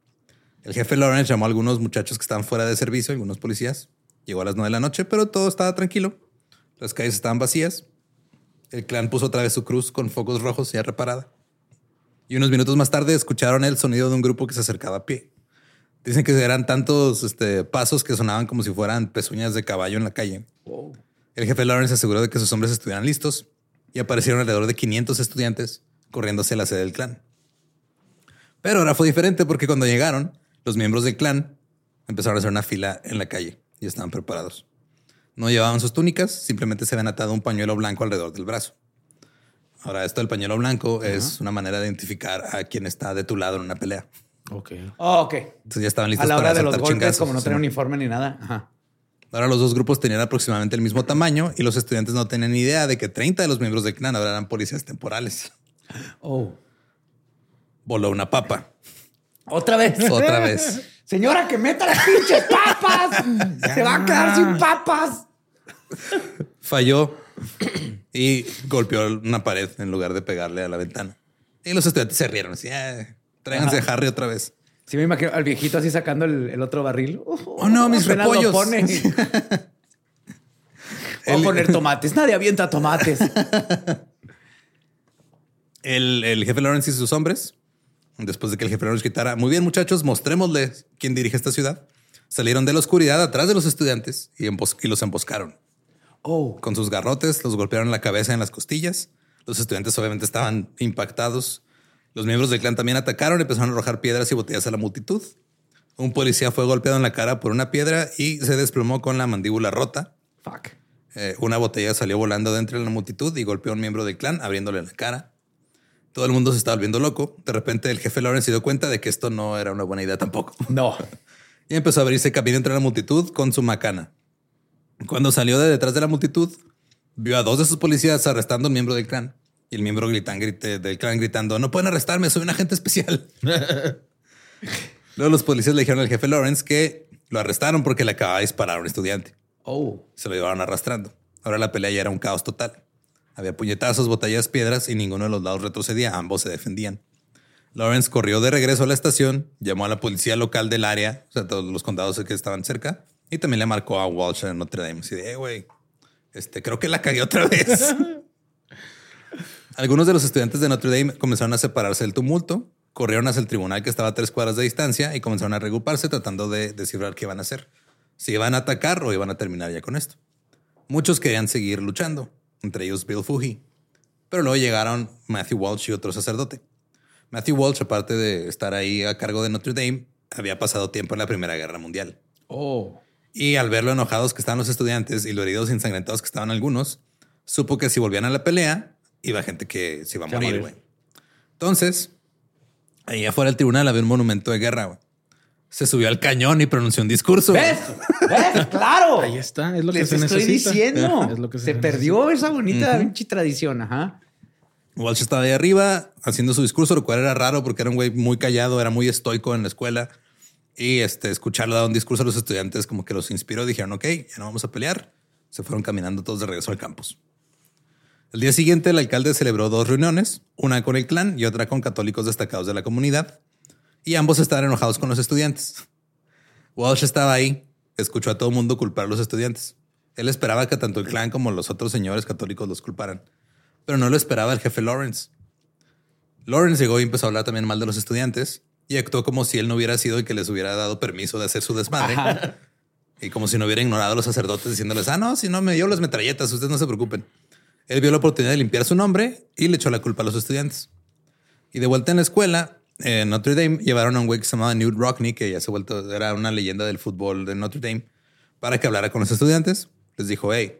El jefe Lawrence llamó a algunos muchachos que estaban fuera de servicio, algunos policías. Llegó a las nueve de la noche, pero todo estaba tranquilo. Las calles estaban vacías. El clan puso otra vez su cruz con focos rojos ya reparada. Y unos minutos más tarde escucharon el sonido de un grupo que se acercaba a pie. Dicen que eran tantos este, pasos que sonaban como si fueran pezuñas de caballo en la calle. El jefe Lawrence aseguró de que sus hombres estuvieran listos y aparecieron alrededor de 500 estudiantes corriendo hacia la sede del clan. Pero ahora fue diferente porque cuando llegaron, los miembros del clan empezaron a hacer una fila en la calle y estaban preparados. No llevaban sus túnicas, simplemente se habían atado un pañuelo blanco alrededor del brazo. Ahora, esto del pañuelo blanco es una manera de identificar a quien está de tu lado en una pelea. Ok. Oh, ok. Entonces ya estaban listos A la hora para de los golpes, chingazos. como no Sí. tenían uniforme ni nada. Ajá. Ahora los dos grupos tenían aproximadamente el mismo tamaño y los estudiantes no tenían ni idea de que 30 de los miembros del clan ahora eran policías temporales. Oh. Voló una papa. Otra vez. Otra vez. Señora, que meta las pinches papas. Se va a quedar sin papas. Falló y golpeó una pared en lugar de pegarle a la ventana. Y los estudiantes se rieron así, "Ah, tráiganse a Harry otra vez. Sí, me imagino al viejito así sacando el, el otro barril. Oh, no, mis repollos. a El- poner tomates. Nadie avienta tomates. El, el jefe Lawrence y sus hombres, después de que el jefe Lawrence gritara, muy bien muchachos, mostrémosles quién dirige esta ciudad, salieron de la oscuridad atrás de los estudiantes y, embos- y los emboscaron. Oh. Con sus garrotes los golpearon en la cabeza en las costillas. Los estudiantes obviamente estaban impactados. Los miembros del clan también atacaron, empezaron a arrojar piedras y botellas a la multitud. Un policía fue golpeado en la cara por una piedra y se desplomó con la mandíbula rota. Fuck. Eh, una botella salió volando dentro de la multitud y golpeó a un miembro del clan, abriéndole la cara. Todo el mundo se estaba volviendo loco. De repente el jefe Lawrence se dio cuenta de que esto no era una buena idea tampoco. No. Y empezó a abrirse camino entre la multitud con su macana. Cuando salió de detrás de la multitud, vio a dos de sus policías arrestando a un miembro del clan. Y el miembro gritan, grite- del clan gritando, no pueden arrestarme, soy un agente especial. Luego los policías le dijeron al jefe Lawrence que lo arrestaron porque le acababa de disparar a un estudiante. Oh. Se lo llevaron arrastrando. Ahora la pelea ya era un caos total. Había puñetazos, botellas, piedras y ninguno de los lados retrocedía. Ambos se defendían. Lawrence corrió de regreso a la estación, llamó a la policía local del área, o sea, todos los condados que estaban cerca, y también le marcó a Walsh en Notre Dame. Así de, "Eh, güey, este, creo que la cagué otra vez. Algunos de los estudiantes de Notre Dame comenzaron a separarse del tumulto, corrieron hacia el tribunal que estaba a tres cuadras de distancia y comenzaron a regruparse tratando de descifrar qué iban a hacer. Si iban a atacar o iban a terminar ya con esto. Muchos querían seguir luchando, entre ellos Bill Fuji. Pero luego llegaron Matthew Walsh y otro sacerdote. Matthew Walsh, aparte de estar ahí a cargo de Notre Dame, había pasado tiempo en la Primera Guerra Mundial. Oh. Y al ver lo enojados que estaban los estudiantes y lo heridos y ensangrentados que estaban algunos, supo que si volvían a la pelea, iba gente que se iba a Se morir, güey. Entonces, ahí afuera del tribunal había un monumento de guerra, güey. Se subió al cañón y pronunció un discurso. ¿Ves? ¿Ves? Claro. Ahí está, es lo que Les se estoy necesita. diciendo. Es lo que se se perdió esa bonita pinche tradición. Ajá. Walsh estaba ahí arriba haciendo su discurso, lo cual era raro porque era un güey muy callado, era muy estoico en la escuela. Y este, escucharlo dar un discurso a los estudiantes como que los inspiró. Dijeron, ok, ya no vamos a pelear. Se fueron caminando todos de regreso al campus. El día siguiente, el alcalde celebró dos reuniones, una con el clan y otra con católicos destacados de la comunidad. Y ambos estaban enojados con los estudiantes. Walsh estaba ahí, escuchó a todo el mundo culpar a los estudiantes. Él esperaba que tanto el clan como los otros señores católicos los culparan, pero no lo esperaba el jefe Lawrence. Lawrence llegó y empezó a hablar también mal de los estudiantes y actuó como si él no hubiera sido el que les hubiera dado permiso de hacer su desmadre. Y como si no hubiera ignorado a los sacerdotes diciéndoles, ah, no, si no me dio las metralletas, ustedes no se preocupen. Él vio la oportunidad de limpiar su nombre y le echó la culpa a los estudiantes. Y de vuelta en la escuela, en Notre Dame llevaron a un güey que se llamaba Newt Rockney, que ya se ha vuelto, era una leyenda del fútbol de Notre Dame, para que hablara con los estudiantes. Les dijo, hey,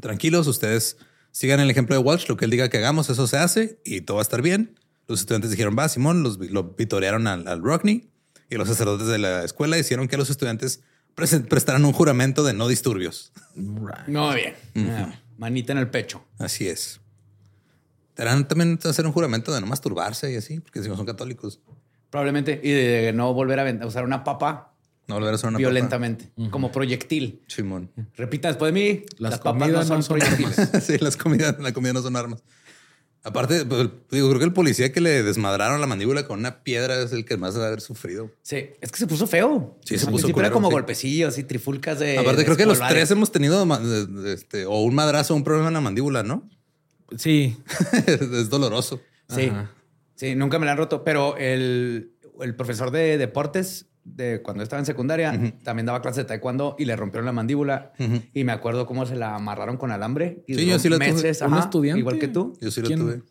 tranquilos, ustedes sigan el ejemplo de Walsh, lo que él diga que hagamos, eso se hace y todo va a estar bien. Los estudiantes dijeron, va, Simón, los, lo vitorearon al, al Rockney y los sacerdotes de la escuela hicieron que los estudiantes prestaran un juramento de no disturbios. No, bien. Manita en el pecho. Así es. Harán también hacer un juramento de no masturbarse y así, porque si no son católicos. Probablemente. Y de no volver a usar una papa No volver a ser una violentamente, como proyectil. papa. Simón. Repita después de mí. Las Las, papas no comidas son no son proyectiles. sí, las comidas, la comida no son armas. Aparte, pues, digo, creo que el policía que le desmadraron la mandíbula con una piedra es el que más debe haber sufrido. Sí, es que se puso feo. Sí, se puso culero, Era como sí. golpecillos y trifulcas de. Aparte, de creo que los tres hemos tenido este, o un madrazo o un problema en la mandíbula, ¿no? Sí. es doloroso. Sí. Ajá. Sí, nunca me la han roto, pero el, el profesor de deportes de cuando estaba en secundaria también daba clases de taekwondo y le rompieron la mandíbula y me acuerdo cómo se la amarraron con alambre y Sí, yo sí la tuve. ¿Un estudiante? igual que tú. Yo sí lo ¿Quién? tuve.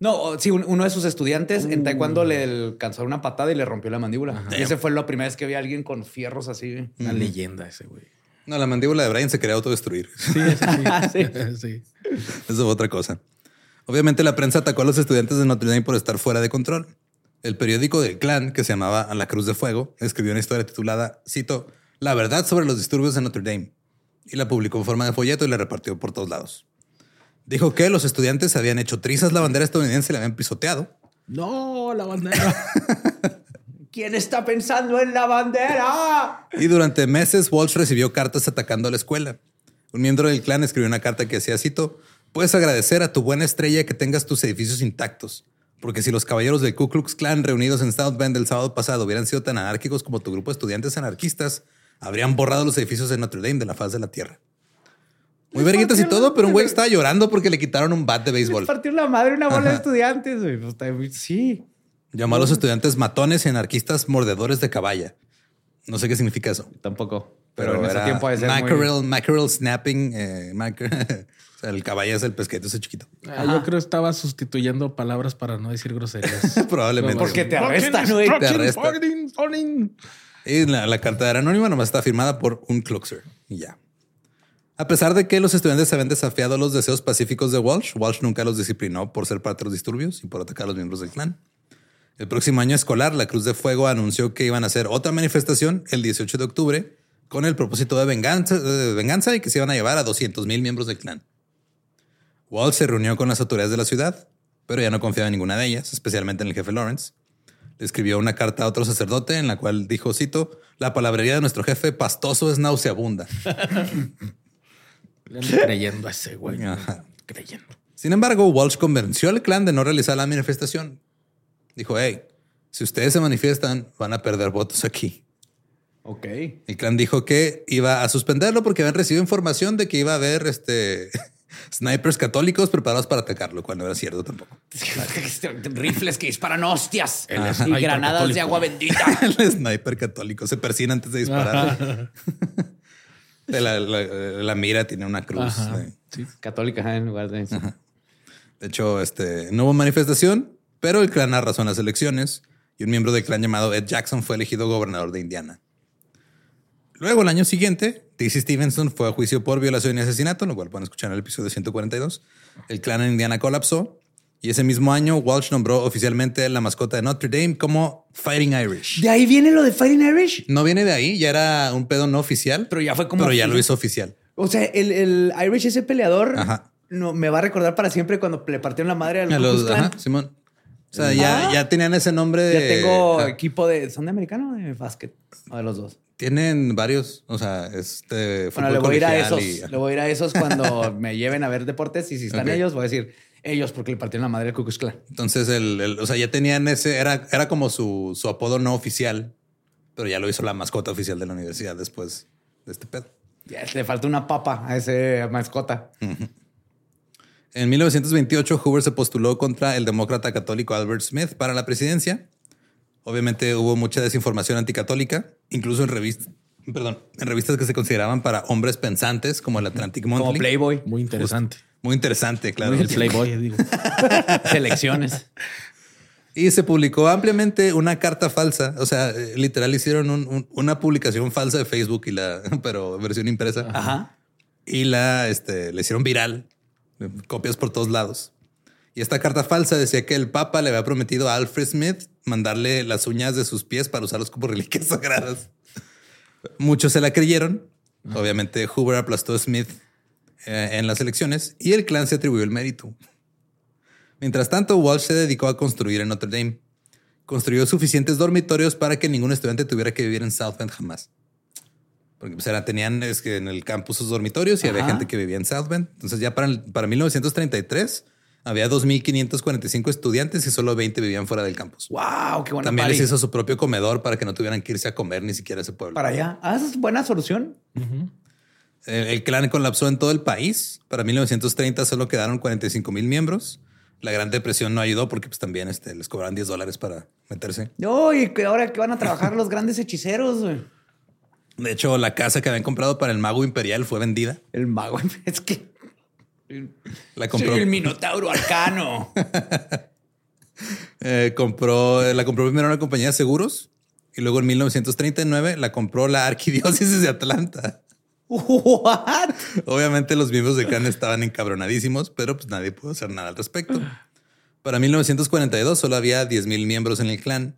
No, sí, un- uno de sus estudiantes Uh. en taekwondo le alcanzó una patada y le rompió la mandíbula. Y ese fue la primera vez que vi a alguien con fierros así. Una leyenda ese güey. No, la mandíbula de Brian se quería autodestruir. Sí, ese sí. sí. Eso fue otra cosa. Obviamente la prensa atacó a los estudiantes de Notre Dame por estar fuera de control. El periódico del clan, que se llamaba la Cruz de Fuego, escribió una historia titulada, cito, La verdad sobre los disturbios en Notre Dame. Y la publicó en forma de folleto y la repartió por todos lados. Dijo que los estudiantes habían hecho trizas la bandera estadounidense y la habían pisoteado. No, la bandera. ¿Quién está pensando en la bandera? Y durante meses Walsh recibió cartas atacando a la escuela. Un miembro del clan escribió una carta que decía, cito, puedes agradecer a tu buena estrella que tengas tus edificios intactos, porque si los caballeros del Ku Klux Klan reunidos en South Bend el sábado pasado hubieran sido tan anárquicos como tu grupo de estudiantes anarquistas, habrían borrado los edificios de Notre Dame de la faz de la tierra. Muy verguitas y todo, pero un güey estaba llorando porque le quitaron un bat de béisbol. Partió la madre una bola de estudiantes. güey. Pues, muy- Sí. Llamó a los estudiantes matones y anarquistas mordedores de caballa. No sé qué significa eso. Tampoco. Pero, en ese tiempo de ser muy- mackerel, mackerel snapping. eh, mackerel- o sea, el caballo es el pesqueto ese chiquito. Ah, yo creo que estaba sustituyendo palabras para no decir groserías. Probablemente. Porque te arrestan, güey. Te arrestan. Y la, la carta era anónima, nomás está firmada por un Kluxer. Y ya. A pesar de que los estudiantes habían desafiado los deseos pacíficos de Walsh, Walsh nunca los disciplinó por ser parte de los disturbios y por atacar a los miembros del clan. El próximo año escolar, la Cruz de Fuego anunció que iban a hacer otra manifestación el 18 de octubre con el propósito de venganza, de venganza y que se iban a llevar a 200 mil miembros del clan. Walsh se reunió con las autoridades de la ciudad, pero ya no confiaba en ninguna de ellas, especialmente en el jefe Lawrence. Le escribió una carta a otro sacerdote en la cual dijo, cito, la palabrería de nuestro jefe pastoso es nauseabunda. Le ando creyendo a ese güey. Ajá. Creyendo. Sin embargo, Walsh convenció al clan de no realizar la manifestación. Dijo, hey, si ustedes se manifiestan, van a perder votos aquí. Ok. El clan dijo que iba a suspenderlo porque habían recibido información de que iba a haber este, snipers católicos preparados para atacarlo, lo cual no era cierto tampoco. Rifles que disparan hostias El y granadas católico. de agua bendita. El sniper católico se persina antes de disparar. La, la- la mira tiene una cruz. Ajá. Sí. Católica en lugar de. De hecho, este, no hubo manifestación, pero el clan arrasó en las elecciones y un miembro del clan llamado Ed Jackson fue elegido gobernador de Indiana. Luego, el año siguiente, Dizzy Stevenson fue a juicio por violación y asesinato, lo cual pueden escuchar en el episodio 142. El clan en Indiana colapsó y ese mismo año Walsh nombró oficialmente la mascota de Notre Dame como Fighting Irish. De ahí viene lo de Fighting Irish. No viene de ahí, ya era un pedo no oficial, Pero ya fue como pero ya lo oficial. hizo oficial. O sea, el, el Irish, ese peleador, Ajá. no, me va a recordar para siempre cuando le partieron la madre al A los- ajá, Simón. O sea, ya, ya tenían ese nombre de. Ya tengo ah, equipo de. ¿Son de americano o de básquet? O de los dos. Tienen varios, o sea, este Bueno, le voy a ir a esos. y- Le voy a ir a esos cuando me lleven a ver deportes y si están ellos, voy a decir ellos porque le partieron la madre al Ku Klux Klan. Entonces, el, el- o sea, ya tenían ese, era, era como su, su apodo no oficial, pero ya lo hizo la mascota oficial de la universidad después de este pedo. Ya, le falta una papa a ese mascota. En 1928, Hoover se postuló contra el demócrata católico Albert Smith para la presidencia. Obviamente hubo mucha desinformación anticatólica, incluso en revistas, perdón, en revistas que se consideraban para hombres pensantes, como el Atlantic Monthly. Como Playboy. Muy interesante. Muy interesante, claro. El Playboy, digo. Selecciones. Y se publicó ampliamente una carta falsa. O sea, literal hicieron un- un- una publicación falsa de Facebook y la, pero versión impresa. Ajá. Y la, este, le hicieron viral, copias por todos lados. Y esta carta falsa decía que el Papa le había prometido a Alfred Smith mandarle las uñas de sus pies para usarlos como reliquias sagradas. Muchos se la creyeron. Obviamente Hoover aplastó a Smith eh, en las elecciones y el clan se atribuyó el mérito. Mientras tanto, Walsh se dedicó a construir en Notre Dame. Construyó suficientes dormitorios para que ningún estudiante tuviera que vivir en South Bend jamás. Porque pues, era, tenían es que en el campus sus dormitorios y había gente que vivía en South Bend. Entonces ya para, para 1933 había 2.545 estudiantes y solo 20 vivían fuera del campus. Wow, qué buena También party. les hizo su propio comedor para que no tuvieran que irse a comer ni siquiera a ese pueblo. Para allá. Ah, esa es buena solución. El, el clan colapsó en todo el país. Para 1930 solo quedaron 45 mil miembros. La Gran Depresión no ayudó porque pues también este, les cobraban 10 dólares para meterse. No, y que ahora que van a trabajar los grandes hechiceros, güey. De hecho, la casa que habían comprado para el mago imperial fue vendida. El mago. Es que. La compró, Soy el minotauro arcano. eh, compró, la compró primero una compañía de seguros y luego en 1939 la compró la arquidiócesis de Atlanta. What? Obviamente los miembros del clan estaban encabronadísimos, pero pues nadie pudo hacer nada al respecto. Para 1942 solo había 10 mil miembros en el clan.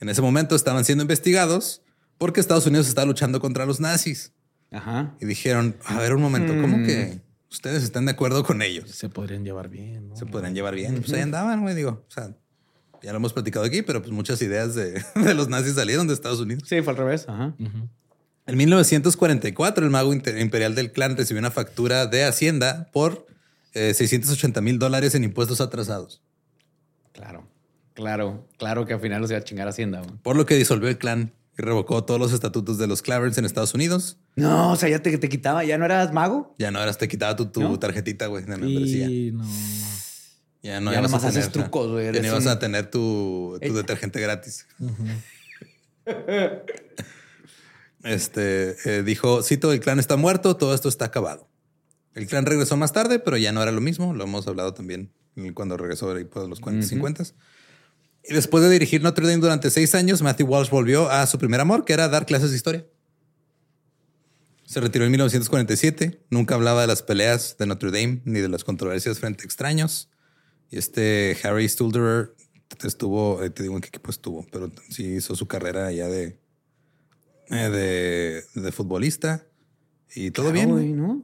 En ese momento estaban siendo investigados porque Estados Unidos estaba luchando contra los nazis. Ajá. Y dijeron, a ver un momento, ¿cómo que ustedes están de acuerdo con ellos? Se podrían llevar bien, ¿no? Se podrían llevar bien. Pues ahí andaban, güey, digo. O sea, ya lo hemos platicado aquí, pero pues muchas ideas de, de los nazis salieron de Estados Unidos. Sí, fue al revés. Ajá. En 1944, el mago imperial del clan recibió una factura de Hacienda por eh, 680 mil dólares en impuestos atrasados, Claro. Claro. Claro que al final los iba a chingar Hacienda. güey. por lo que disolvió el clan y revocó todos los estatutos de los Claverns en Estados Unidos. No, o sea, ya te, te quitaba. ¿Ya no eras mago? Ya no eras, te quitaba tu, tu ¿No? tarjetita, güey, de membresía. Y no. Ya no Ya ibas nomás haces tener, trucos, güey, Ya no ibas un- a tener tu, tu Eh. detergente gratis. Este eh, dijo: Cito, el clan está muerto, todo esto está acabado. El clan regresó más tarde, pero ya no era lo mismo. Lo hemos hablado también cuando regresó ahí por los 40 50 Y después de dirigir Notre Dame durante seis años, Matthew Walsh volvió a su primer amor, que era dar clases de historia. Se retiró en 1947. Nunca hablaba de las peleas de Notre Dame ni de las controversias frente a extraños. Y este Harry Stulderer estuvo, eh, te digo en qué equipo estuvo, pero sí hizo su carrera ya de, eh, de, de futbolista. Y todo Claro, bien. ¿no?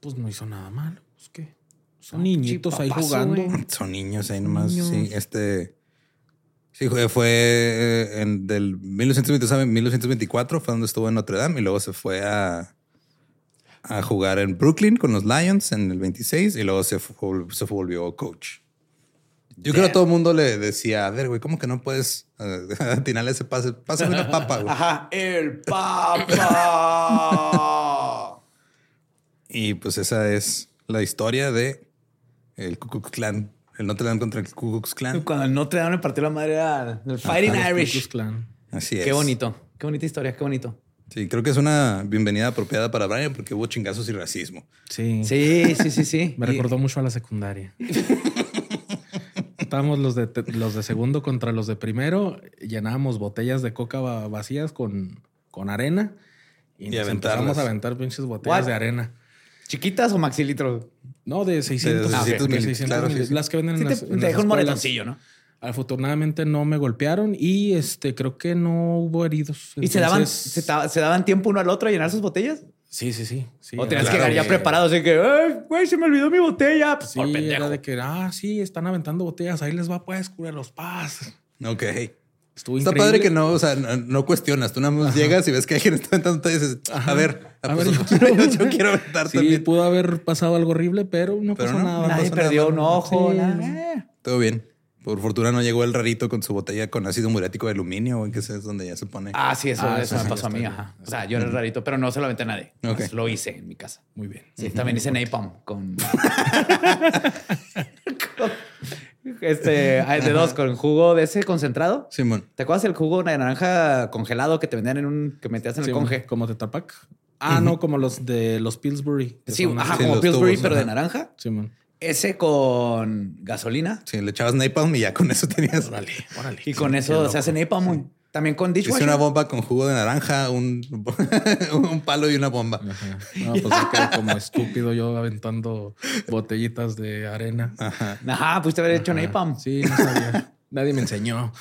Pues no hizo nada malo. Pues qué. Son Ah, niñitos ahí jugando. Son niños ahí nomás. Niños. Sí, este. Sí, fue, eh, en del 1922 a 1924 fue donde estuvo en Notre Dame y luego se fue a, a jugar en Brooklyn con los Lions en el 26 y luego se, se volvió coach. Yo creo que todo el mundo le decía, a ver, güey, ¿cómo que no puedes eh, atinarle ese pase? Pásame una papa, güey. Ajá. El papa. Y pues esa es la historia de el Ku Klux Klan, el Notre Dame contra el Ku Klux Klan. Cuando el Notre Dame le partió la madre al el Fighting Los Ku Klux Irish. Klan. Así es. Qué bonito. Qué bonita historia. Qué bonito. Sí, creo que es una bienvenida apropiada para Brian porque hubo chingazos y racismo. Sí. Sí, sí, sí, sí. Me Y- recordó mucho a la secundaria. Estábamos los de, los de segundo contra los de primero. Llenábamos botellas de coca va- vacías con, con arena y, Y nos empezamos a aventar pinches botellas What? de arena. ¿Chiquitas o maxilitros? No, de 600, De de 600 mil, 600 claro, mil. sí, sí. Las que venden Sí, en te, las, en te las dejo un moretoncillo, ¿no? Afortunadamente no me golpearon y este creo que no hubo heridos. ¿Y se daban, se, ta- se daban tiempo uno al otro a llenar sus botellas? Sí, sí, sí. sí ¿O tenías que llegar ya preparado? Así que, "Ay, güey, se me olvidó mi botella. Pues, Sí, por pendejo. era de que, ah, sí, están aventando botellas. Ahí les va, pues, cura los paz. Ok. Estuvo Está increíble. padre que no, o sea, no, no cuestionas. Tú nada más llegas y ves que alguien está aventando y dices, a ver, A pues, ver, yo, quiero- yo quiero aventar Sí, también. pudo haber pasado algo horrible, pero no Pero pasó no, nada. Nadie pasó perdió nada un ojo. Sí. nada. Todo bien. Por fortuna no llegó el rarito con su botella con ácido muriático de aluminio, güey, que ese es donde ya se pone. Ah, sí, eso, Ah, eso eso me pasó a mí. Ajá. O sea, yo era rarito, pero no se lo aventé a nadie. Pues Lo hice en mi casa. Muy bien. Sí, también hice napalm con... este, de dos, con jugo de ese concentrado. Simón. ¿Te acuerdas el jugo de naranja congelado que te vendían en un... que metías en el conge? Como Tetrapac. Ah, no, como los de los Pillsbury. Sí, son ajá. Sí, como Pillsbury, tubos, pero de naranja. Simón. Ese con gasolina. Sí, le echabas napalm y ya con eso tenías. Órale, órale. Y con eso se hace napalm. También con Hice dishwasher. una bomba con jugo de naranja, un, un palo y una bomba. Ajá. No, pues yo quedé como estúpido yo aventando botellitas de arena. Ajá. Ajá, pudiste haber hecho Ajá. napalm. Sí, no sabía. Nadie me enseñó.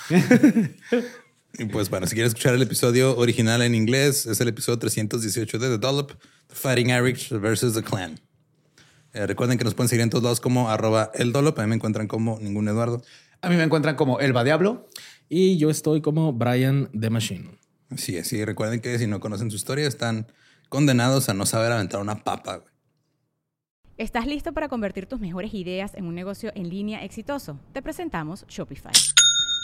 Y pues bueno, si quieres escuchar el episodio original en inglés, es el episodio 318 de The Dollop, The Fighting Irish versus The Clan. Eh, recuerden que nos pueden seguir en todos lados como arroba el Dollop. A mí me encuentran como ningún Eduardo. A mí me encuentran como Elba Diablo. Y yo estoy como Brian The Machine. Así es. Y recuerden que si no conocen su historia, están condenados a no saber aventar una papa. güey. ¿Estás listo para convertir tus mejores ideas en un negocio en línea exitoso? Te presentamos Shopify.